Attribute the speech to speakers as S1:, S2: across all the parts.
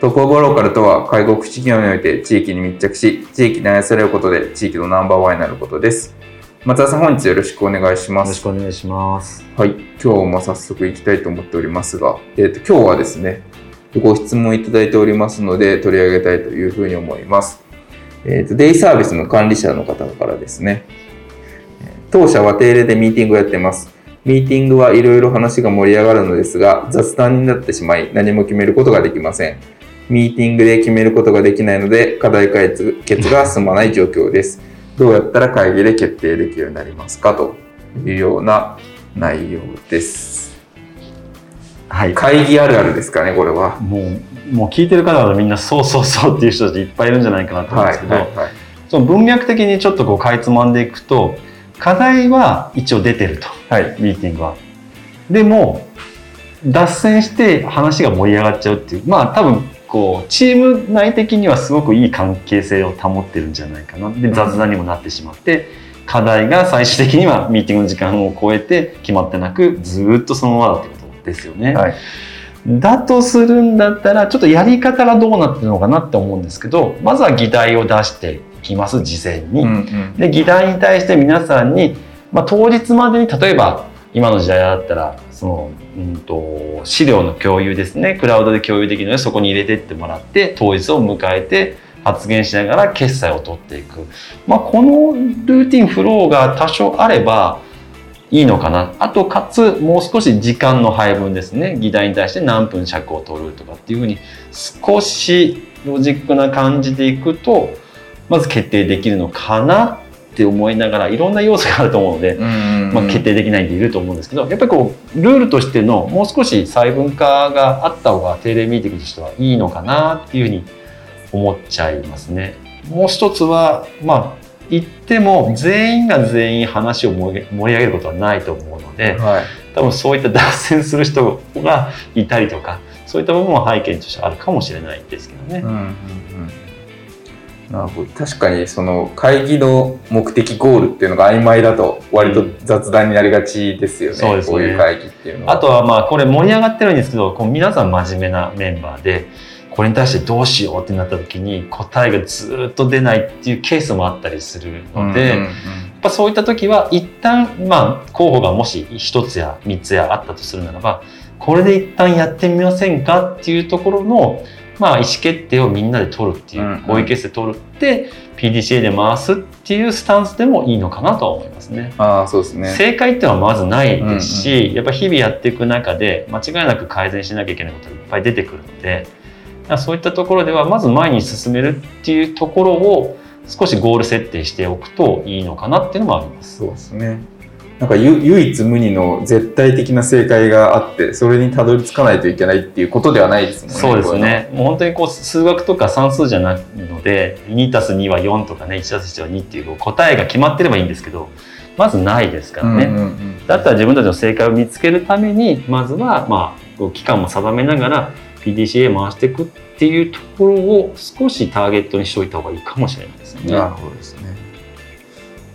S1: トップオブローカルとは介護福祉業において地域に密着し地域に愛されることで地域のナンバーワンになることです。松田さん本日よろしくお願いします。
S2: よろしくお願いします。
S1: はい。今日も早速行きたいと思っておりますが、えーと、今日はですねご質問いただいておりますので取り上げたいというふうに思います。えーと、デイサービスの管理者の方からですね当社は定例でミーティングをやってます。ミーティングはいろいろ話が盛り上がるのですが雑談になってしまい何も決めることができませんミーティングで決めることができないので、課題解決が進まない状況です。どうやったら会議で決定できるようになりますかというような内容です。はい。会議あるあるですかね、これは。
S2: もう、もう聞いてる方はみんなそうそうそうっていう人たちいっぱいいるんじゃないかなと思うんですけど、はいはいはい、その文脈的にちょっとこうかいつまんでいくと、課題は一応出てると、はい、ミーティングは。でも、脱線して話が盛り上がっちゃうっていう、まあ多分こうチーム内的にはすごくいい関係性を保ってるんじゃないかなで雑談にもなってしまって、課題が最終的にはミーティングの時間を超えて決まってなくずっとそのままだってことですよね。はい、だとするんだったらちょっとやり方がどうなってるのかなって思うんですけどまずは議題を出していきます事前に。うんうん、で議題に対して皆さんに、まあ、当日までに例えば今の時代だったらその、うんと、資料の共有ですね。クラウドで共有できるのでそこに入れてってもらって当日を迎えて発言しながら決済を取っていく、まあ、このルーティンフローが多少あればいいのかな。あとかつもう少し時間の配分ですね。議題に対して何分尺を取るとかっていうふうに少しロジックな感じでいくとまず決定できるのかな。って思いながらいろんな要素があると思うので、まあ、決定できないんでいると思うんですけどやっぱりこうルールとしてのもう少し細分化があった方が定例ミーティングとしてはいいのかなっていうふうに思っちゃいますね。もう一つはまあ言っても全員が全員話を盛り上げることはないと思うので、はい、多分そういった脱線する人がいたりとかそういった部分は背景としてあるかもしれないですけどね。うんうんうん
S1: なるほど。確かにその会議の目的ゴールっていうのが曖昧だと割と雑談になりがちですよね、うん、そうこういう会議っていうのは。
S2: あとはまあこれ盛り上がってるんですけどこう皆さん真面目なメンバーでこれに対してどうしようってなった時に答えがずっと出ないっていうケースもあったりするので、うんうんうん、やっぱそういった時は一旦まあ候補がもし1つや3つやあったとするならばこれで一旦やってみませんかっていうところのまあ、意思決定をみんなで取るっていう、合意決定取るって PDCA で回すっていうスタンスでもいいのかなとは思いますね。
S1: あそうですね
S2: 正解っていうのはまずないですし、うんうん、やっぱ日々やっていく中で間違いなく改善しなきゃいけないことがいっぱい出てくるのでそういったところではまず前に進めるっていうところを少しゴール設定しておくといいのかなっていうのもあります。
S1: そうですねなんか唯一無二の絶対的な正解があってそれにたどり着かないといけないっていうことではないですもんね。
S2: そうですね。もう本当にこう数学とか算数じゃないので2たす2は4とかね1たす1は2っていう答えが決まってればいいんですけどまずないですからね。うんうんうん、だったら自分たちの正解を見つけるためにまずはまあ期間も定めながら PDCA 回していくっていうところを少しターゲットにしておいた方がいいかもしれないですね。
S1: なるほどですね。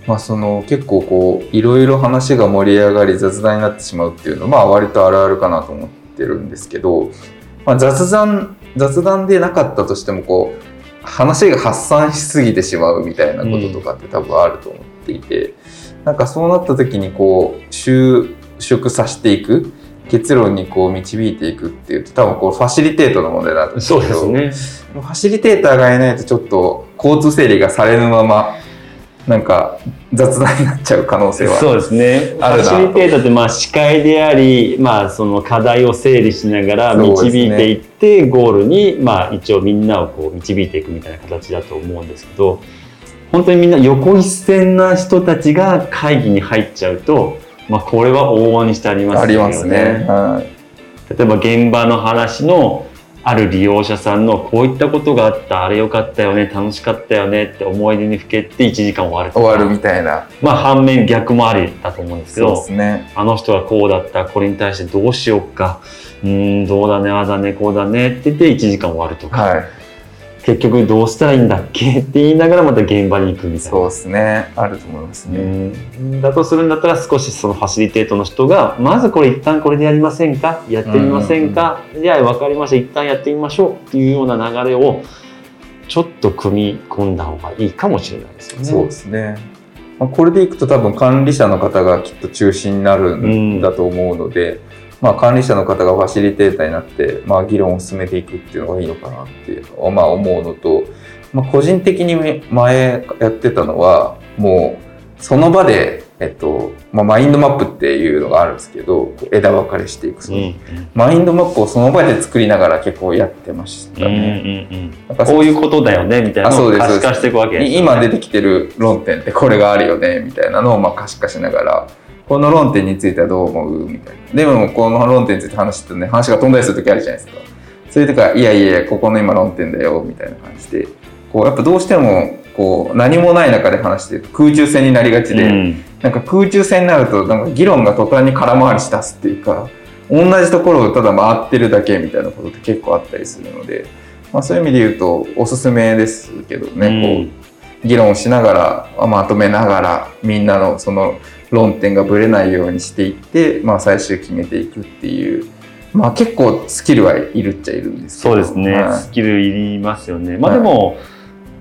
S1: まあ、その結構こういろいろ話が盛り上がり雑談になってしまうっていうのはまあ割とあるあるかなと思ってるんですけど、まあ、雑談雑談でなかったとしてもこう話が発散しすぎてしまうみたいなこととかって多分あると思っていて、うん、なんかそうなった時にこう収縮させていく結論にこう導いていくっていうと多分こうファシリテートの問題だと思うんですけど、ね、ファシリテーターがいないとちょっと交通整理がされぬままなんか雑談になっちゃう可能性は
S2: そうですねファシリテーターってまあ司会であり、まあ、その課題を整理しながら導いていって、ね、ゴールにまあ一応みんなをこう導いていくみたいな形だと思うんですけど本当にみんな横一線な人たちが会議に入っちゃうと、まあ、これは往々にしてありますよね。ありますね。はい、例えば現場の話のある利用者さんのこういったことがあった。あれよかったよね。楽しかったよねって思い出にふけて1時間終わる
S1: 終わるみたいな。
S2: まあ反面逆もありだと思うんですけどね、あの人はこうだった。これに対してどうしようか。うんどうだねああだねこうだねって言って1時間終わるとか、はい、結局どうしたらいいんだっけ？って言いながらまた現場に行くみたいな。
S1: そうですね。あると思いますね。
S2: だとするんだったら少しそのファシリテートの人がまずこれ一旦これでやりませんか？やってみませんか、うんうん、じゃあ分かりました。一旦やってみましょうっていうような流れをちょっと組み込んだ方がいいかもしれないですよね。
S1: そうですね。まあ、これでいくと多分管理者の方がきっと中心になるんだと思うので、うんまあ、管理者の方がファシリテーターになって、まあ、議論を進めていくっていうのがいいのかなって、まあ、思うのと、まあ、個人的に前やってたのはもうその場で、えっとまあ、マインドマップっていうのがあるんですけど枝分かれしていくその、うんうん、マインドマップをその場で作りながら結構やってましたね。
S2: うんうんうん、こういうことだよねみたいなのを可視化していくわけ
S1: です、ね、今出てきてる論点ってこれがあるよねみたいなのをまあ可視化しながら。この論点についてはどう思うみたいな。でも、この論点について話してね、話が飛んだりする時あるじゃないですか。そういう時は、いやいやいや、ここの今論点だよ、みたいな感じで、こう、やっぱどうしても、こう、何もない中で話して空中戦になりがちで、うん、なんか空中戦になると、なんか議論が途端に空回りしだすっていうか、同じところをただ回ってるだけみたいなことって結構あったりするので、まあ、そういう意味で言うとおすすめですけどね、うん、こう議論をしながらまとめながらみんなのその論点がぶれないようにしていって、まあ、最終決めていくっていう、まあ、結構スキルはいるっちゃいるんです
S2: そうですね、はい、スキルいりますよね。まあ、でも、はい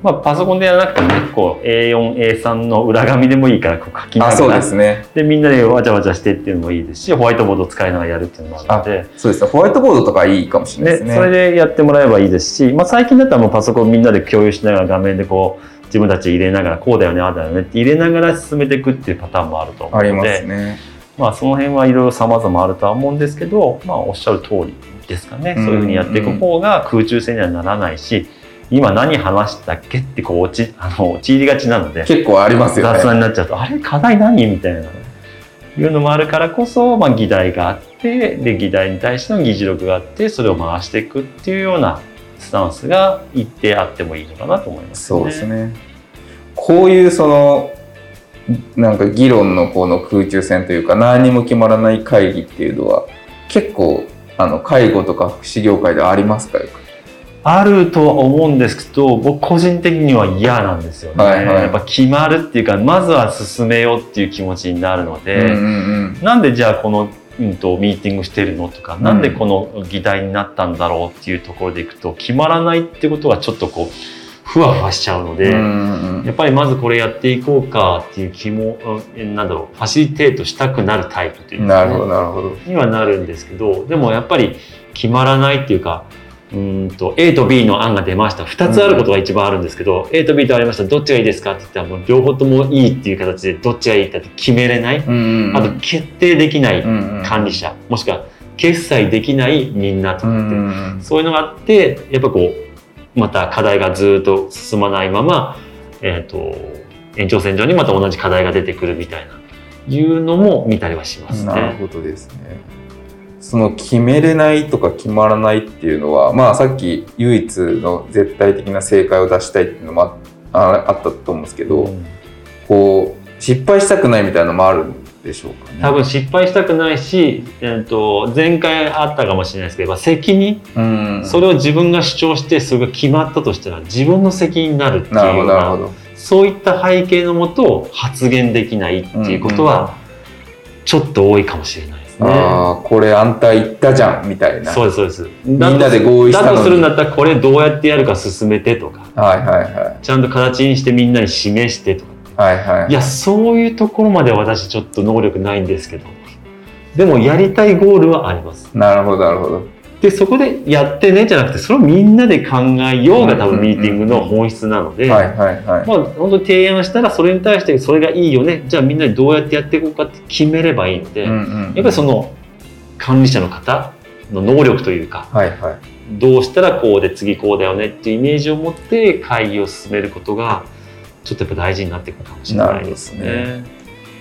S2: まあ、パソコンでやらなくても結構 A4A3 の裏紙でもいいからこう書きながら。
S1: そうですね。
S2: でみんなでわちゃわちゃしてっていうのもいいですしホワイトボードを使いながらやるっていうのもあるので。
S1: そうですね。ホワイトボードとかいいかもしれないですね
S2: それでやってもらえばいいですし、まあ、最近だったらもうパソコンみんなで共有しながら画面でこう自分たち入れながらこうだよねああだよねって入れながら進めていくっていうパターンもあると思うのでね、まあその辺はいろいろ様々あるとは思うんですけど、まあ、おっしゃる通りですかね、そういうふうにやっていく方が空中戦にはならないし今何話したっけってこう落ち あの陥りがちなので
S1: 結構ありますよ
S2: ね。雑談になっちゃうとあれ課題何みたいないうのもあるからこそ、まあ、議題があってで議題に対しての議事録があってそれを回していくっていうようなスタンスが一定あってもいいのかなと思います、
S1: ね、そうですね。こういうそのなんか議論のこの空中戦というか何にも決まらない会議っていうのは結構あの介護とか福祉業界ではありますか？
S2: あるとは思うんですけど僕個人的には嫌なんですよね、はいはい、やっぱ決まるっていうかまずは進めようっていう気持ちになるので、うんうんうん、なんでじゃあこのうんと、ミーティングしてるのとか、なんでこの議題になったんだろうっていうところでいくと決まらないってことがちょっとこうふわふわしちゃうので、やっぱりまずこれやっていこうかっていう気もなんだろうファシリテートしたくなるタイプという
S1: か、ね、なるほどなるほど。
S2: にはなるんですけどでもやっぱり決まらないっていうかうんと A と B の案が出ました。2つあることが一番あるんですけど、うん、A と B とありました。どっちがいいですかって言ったらもう両方ともいいっていう形でどっちがいいかって決めれない、うんうん、あと決定できない管理者、うん。うん、もしくは決済できないみんなとかって、うんうん、そういうのがあってやっぱこうまた課題がずっと進まないまま、えーと、延長線上にまた同じ課題が出てくるみたいな。いうのも見たりはしますね。
S1: なるほどですね。その決めれないとか決まらないっていうのはまあさっき唯一の絶対的な正解を出したいっていうのもあったと思うんですけど、うん、こう失敗したくないみたいなのもあるんでしょうかね。
S2: 多分失敗したくないし、えーと、前回あったかもしれないですけど責任、うん、それを自分が主張してそれが決まったとしたら自分の責任になるっていうようなそういった背景のもと発言できないっていうことはちょっと多いかもしれない。
S1: ね、ああこれあんた言ったじゃんみたいな。
S2: そうですそうです。
S1: みんなで合意した
S2: だとするんだったらこれどうやってやるか進めてとか、
S1: はいはいはい、
S2: ちゃんと形にしてみんなに示してと
S1: か、はいはい、
S2: いやそういうところまで私ちょっと能力ないんですけど。でもやりたいゴールはあります。
S1: なるほどなるほど。っ
S2: でそこでやってねじゃなくてそれをみんなで考えようが多分ミーティングの本質なので、まあ本当に提案したらそれに対してそれがいいよね。じゃあみんなでどうやってやっていこうかって決めればいいので、やっぱりその管理者の方の能力というか、はいはい、どうしたらこうで次こうだよねっていうイメージを持って会議を進めることがちょっとやっぱ大事になってくるかもしれないですね。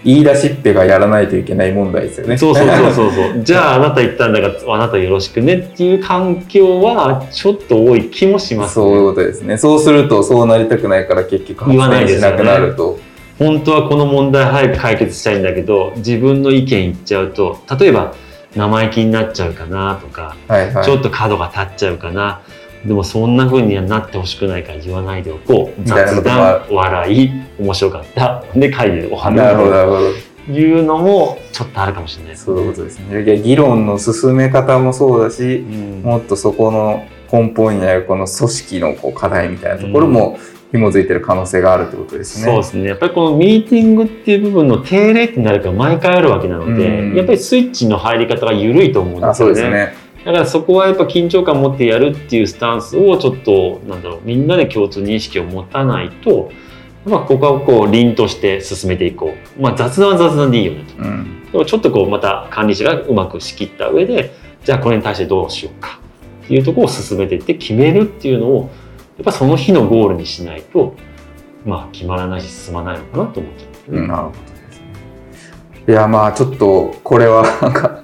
S1: 言い出しっぺがやらないといけない問題ですよね。
S2: そうそうそうそうそう。じゃああなた言ったんだからあなたよろしくねっていう環境はちょっと多い気もします、
S1: ね、そういうことですね。そうするとそうなりたくないから結局
S2: 言わないしなくなると。本当はこの問題早く解決したいんだけど自分の意見言っちゃうと例えば生意気になっちゃうかなとか、はいはい、ちょっと角が立っちゃうかなでもそんなふうにはなってほしくないから言わないでおこう。雑談笑い面白かった。で会議で。お話というのもちょっとあるかもしれない。です
S1: ね。そういうことですね。いや議論の進め方もそうだし、うん、もっとそこの根本にあるこの組織のこう課題みたいなところも、紐づいてる可能性があるってことですね。
S2: そうですね。やっぱりこのミーティングっていう部分の定例ってなるから毎回あるわけなので、うん、やっぱりスイッチの入り方が緩いと思うんですよね。ねだからそこはやっぱ緊張感を持ってやるっていうスタンスをちょっとなんだろうみんなで共通認識を持たないと、まあ、ここはこう凛として進めていこう、まあ、雑談は雑談でいいよねと、うん、でもちょっとこうまた管理者がうまく仕切った上でじゃあこれに対してどうしようか。っていうところを進めていって決めるっていうのをやっぱその日のゴールにしないと、まあ、決まらないし進まないのかなと思ってます、
S1: ね、うん、なるほどですね。いやまあちょっとこれはなんか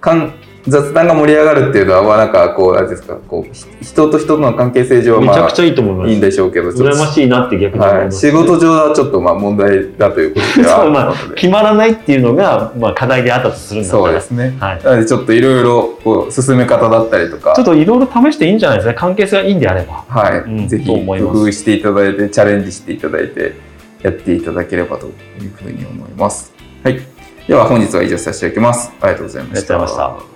S1: かん雑談が盛り上がるっていうのは、まあなんかこう、なんですか、こう、人と人との関係性上はまあ、
S2: めちゃくちゃいいと思います。
S1: いいんでしょうけど、
S2: 羨ましいなって逆に思い
S1: ます、はい。仕事上はちょっとまあ問題だということでは そう、ま
S2: あ、決まらないっていうのが、まあ課題であったとするんだ
S1: そうですね。はい。なのでちょっといろいろ、こう、進め方だったりとか。
S2: ちょっといろいろ試していいんじゃないですか。関係性がいいんであれば。
S1: はい。うん、ぜひ、工夫していただいて、チャレンジしていただいて、やっていただければというふうに思います。はい。では本日は以上させていただきます。ありがとうございました。ありがとうございました。